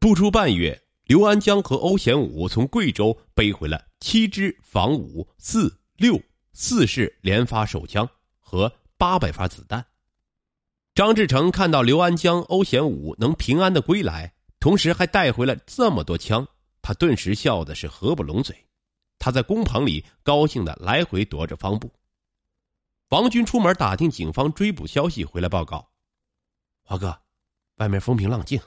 不出半月，刘安江和欧贤武从贵州背回了七支仿五四六四式连发手枪和八百发子弹。张志成看到刘安江、欧贤武能平安的归来，同时还带回了这么多枪，他顿时笑的是合不拢嘴。他在工棚里高兴的来回踱着方步。王军出门打听警方追捕消息，回来报告：“华哥，外面风平浪静。”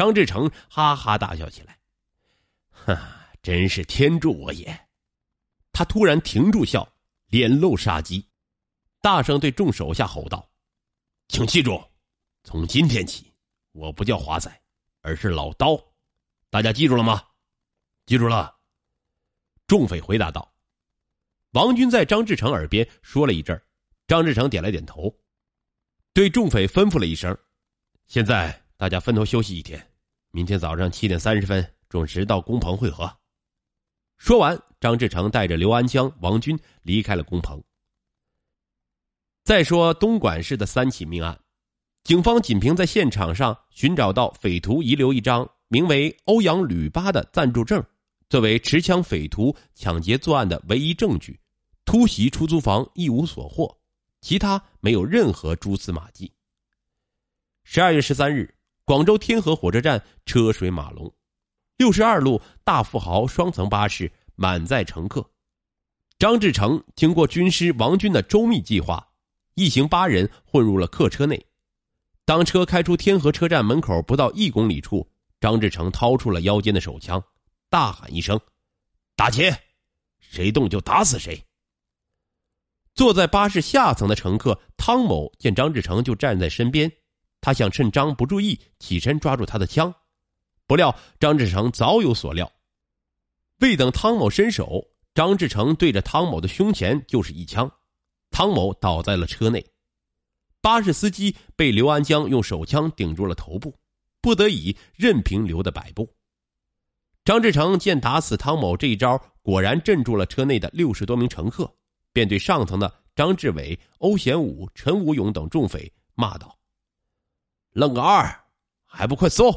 张志成哈哈大笑起来：“哈，真是天助我也！”他突然停住笑，脸露杀机，大声对众手下吼道。请记住，从今天起，我不叫华仔，而是老刀。大家记住了吗？记住了。众匪回答道。王军在张志成耳边说了一阵张志成点了点头，对众匪吩咐了一声：“现在大家分头休息一天，明天早上七点三十分准时到工棚会合。”说完，张志成带着刘安江、王军离开了工棚。再说东莞市的三起命案，警方仅凭在现场上寻找到匪徒遗留一张名为欧阳吕八的暂住证，作为持枪匪徒抢劫作案的唯一证据，突袭出租房一无所获，其他没有任何蛛丝马迹。十二月十三日，广州天河火车站车水马龙，六十二路大富豪双层巴士满载乘客，张志成经过军师王军的周密计划。一行八人混入了客车内，当车开出天河车站门口不到一公里处，张志成掏出了腰间的手枪，大喊一声：“打劫！谁动就打死谁！”坐在巴士下层的乘客汤某见张志成就站在身边，他想趁张不注意起身抓住他的枪，不料张志成早有所料，未等汤某伸手，张志成对着汤某的胸前就是一枪。汤某倒在了车内，巴士司机被刘安江用手枪顶住了头部，不得已任凭刘的摆布。张志成见打死汤某这一招果然镇住了车内的六十多名乘客，便对上层的张志伟、欧贤武、陈武勇等众匪骂道：“愣个二，还不快搜！”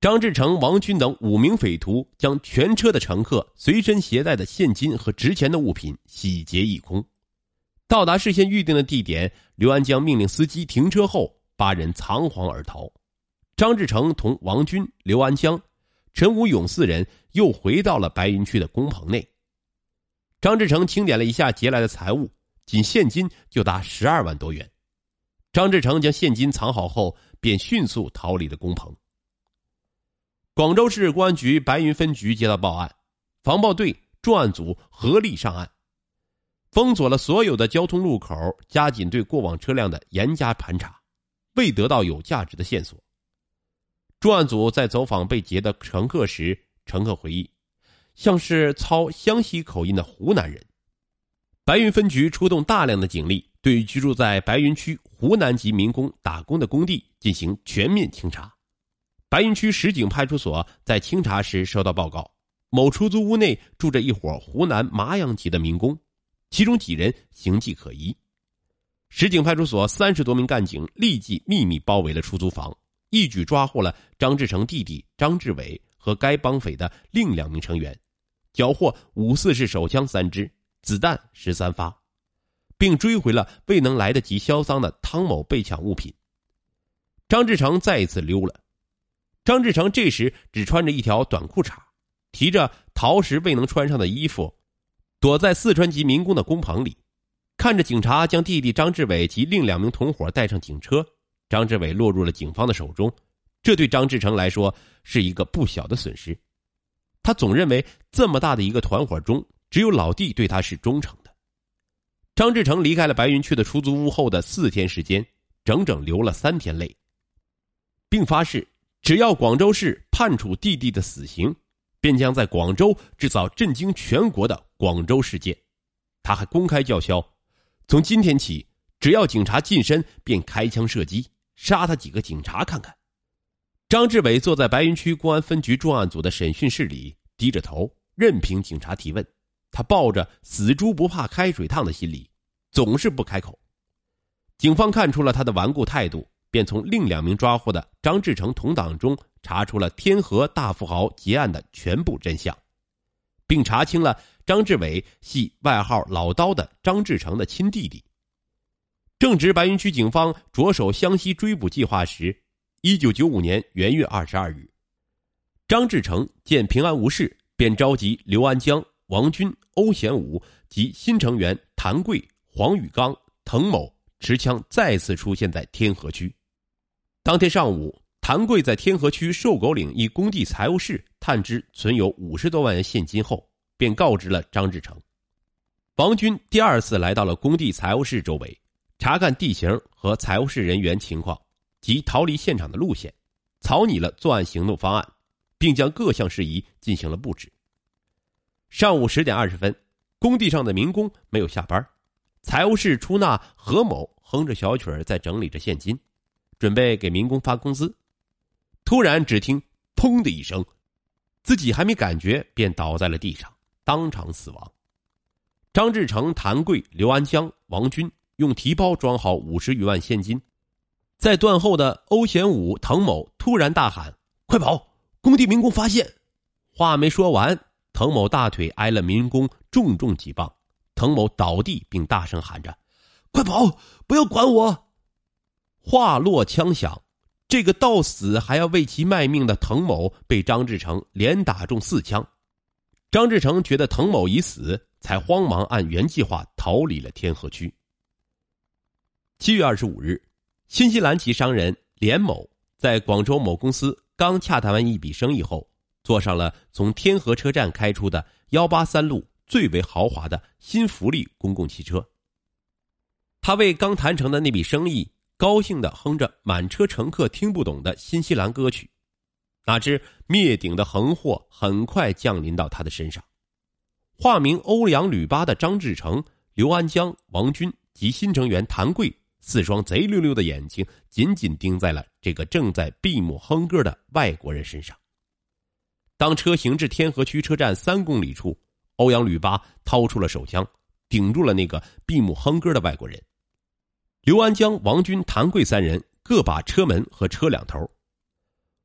张志成、王军等五名匪徒将全车的乘客随身携带的现金和值钱的物品洗劫一空。到达事先预定的地点，刘安江命令司机停车后，八人仓皇而逃。张志成同王军、刘安江、陈武勇四人又回到了白云区的工棚内。张志成清点了一下劫来的财物，仅现金就达十二万多元。张志成将现金藏好后，便迅速逃离了工棚。广州市公安局白云分局接到报案，防暴队、重案组合力上岸。封锁了所有的交通路口，加紧对过往车辆的严加盘查，未得到有价值的线索。专案组在走访被劫的乘客时，乘客回忆，像是操湘西口音的湖南人。白云分局出动大量的警力，对居住在白云区湖南籍民工打工的工地进行全面清查。白云区石井派出所在清查时收到报告，某出租屋内住着一伙湖南麻阳籍的民工。其中几人形迹可疑，石井派出所三十多名干警立即秘密包围了出租房，一举抓获了张志成弟弟张志伟和该帮匪的另两名成员，缴获五四式手枪三支、子弹十三发，并追回了未能来得及销赃的汤某被抢物品。张志成再一次溜了，张志成这时只穿着一条短裤衩，提着逃时未能穿上的衣服。躲在四川籍民工的工棚里，看着警察将弟弟张志伟及另两名同伙带上警车，张志伟落入了警方的手中。这对张志成来说是一个不小的损失。他总认为这么大的一个团伙中，只有老弟对他是忠诚。张志成离开了白云区的出租屋后的四天时间，整整流了三天泪，并发誓只要广州市判处弟弟的死刑。便将在广州制造震惊全国的广州事件。他还公开叫嚣：从今天起，只要警察近身，便开枪射击，杀他几个警察看看。张志伟坐在白云区公安分局重案组的审讯室里，低着头，任凭警察提问。他抱着死猪不怕开水烫的心理，总是不开口。警方看出了他的顽固态度，便从另两名抓获的张志成同党中查出了天河大富豪结案的全部真相，并查清了张志伟系外号“老刀”的张志成的亲弟弟。正值白云区警方着手湘西追捕计划时，一九九五年元月二十二日，张志成见平安无事，便召集刘安江、王军、欧贤武及新成员谭贵、黄宇刚、滕某持枪再次出现在天河区。当天上午，谭贵在天河区瘦狗岭一工地财务室探知存有五十多万元现金后，便告知了张志成。王军第二次来到了工地财务室周围，查看地形和财务室人员情况及逃离现场的路线，草拟了作案行动方案，并将各项事宜进行了布置。上午十点二十分，工地上的民工没有下班，财务室出纳何某哼着小曲儿在整理着现金。准备给民工发工资，突然只听“砰”的一声，自己还没感觉，便倒在了地上，当场死亡。张志成、谭贵、刘安江、王军用提包装好五十余万现金，在断后的欧贤武、滕某突然大喊：“快跑！工地民工发现！”话没说完，滕某大腿挨了民工重重几棒，滕某倒地，并大声喊着：“快跑！不要管我！”话落枪响，这个到死还要为其卖命的滕某被张志成连打中四枪。张志成觉得滕某已死，才慌忙按原计划逃离了天河区。七月二十五日，新西兰籍商人连某在广州某公司刚洽谈完一笔生意后，坐上了从天河车站开出的幺八三路最为豪华的新福利公共汽车。他为刚谈成的那笔生意。高兴的哼着满车乘客听不懂的新西兰歌曲，哪知灭顶的横祸很快降临到他的身上。化名欧阳吕八的张志成、刘安江、王军及新成员谭贵四双贼溜溜的眼睛紧紧盯在了这个正在闭目哼歌的外国人身上。当车行至天河区车站三公里处，欧阳吕八掏出了手枪，顶住了那个闭目哼歌的外国人。刘安江、王军、谭贵三人各把车门和车两头。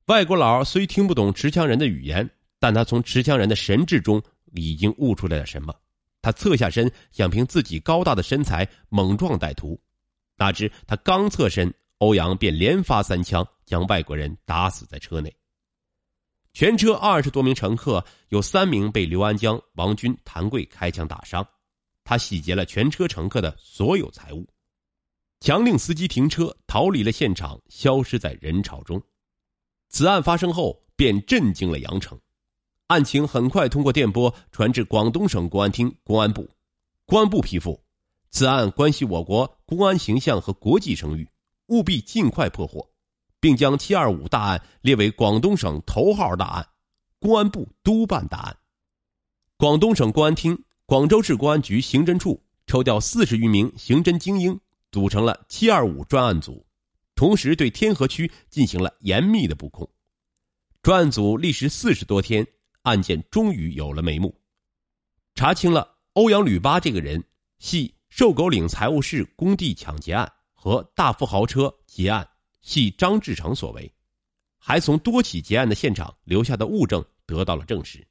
外国佬虽听不懂持枪人的语言，但他从持枪人的神智中已经悟出来了什么。他侧下身，想凭自己高大的身材猛撞歹徒。哪知他刚侧身，欧阳便连发三枪，将外国人打死在车内。全车二十多名乘客，有三名被刘安江、王军、谭贵开枪打伤。他洗劫了全车乘客的所有财物。强令司机停车，逃离了现场，消失在人潮中。此案发生后，便震惊了羊城。案情很快通过电波传至广东省公安厅公安部，公安部批复：此案关系我国公安形象和国际声誉，务必尽快破获，并将“七二五”大案列为广东省头号大案，公安部督办大案。广东省公安厅、广州市公安局刑侦处抽调四十余名刑侦精英。组成了“七二五”专案组，同时对天河区进行了严密的布控。专案组历时四十多天，案件终于有了眉目，查清了欧阳吕八这个人系瘦狗岭财务室工地抢劫案和大富豪车劫案系张志成所为，还从多起劫案的现场留下的物证得到了证实。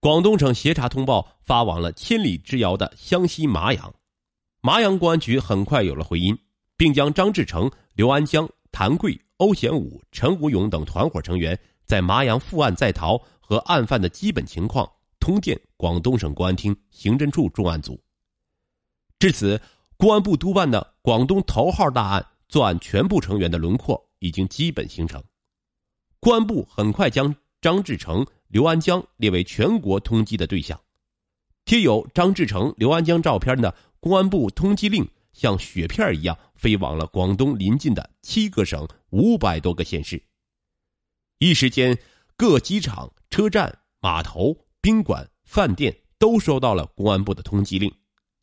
广东省协查通报发往了千里之遥的湘西麻阳。麻阳公安局很快有了回音，并将张志成、刘安江、谭贵、欧贤武、陈武勇等团伙成员在麻阳负案在逃和案犯的基本情况通电广东省公安厅刑侦处重案组。至此，公安部督办的广东头号大案作案全部成员的轮廓已经基本形成。公安部很快将张志成、刘安江列为全国通缉的对象，贴有张志成、刘安江照片的。公安部通缉令像雪片一样飞往了广东邻近的七个省五百多个县市。一时间，各机场、车站、码头、宾馆、饭店都收到了公安部的通缉令，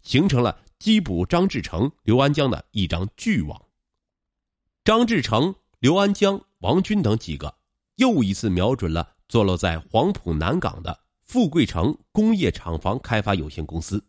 形成了缉捕张志成、刘安江的一张巨网。张志成、刘安江、王军等几个又一次瞄准了坐落在黄埔南港的富贵城工业厂房开发有限公司。